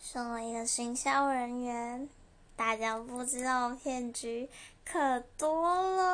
身为一个行销人员大家不知道骗局可多了。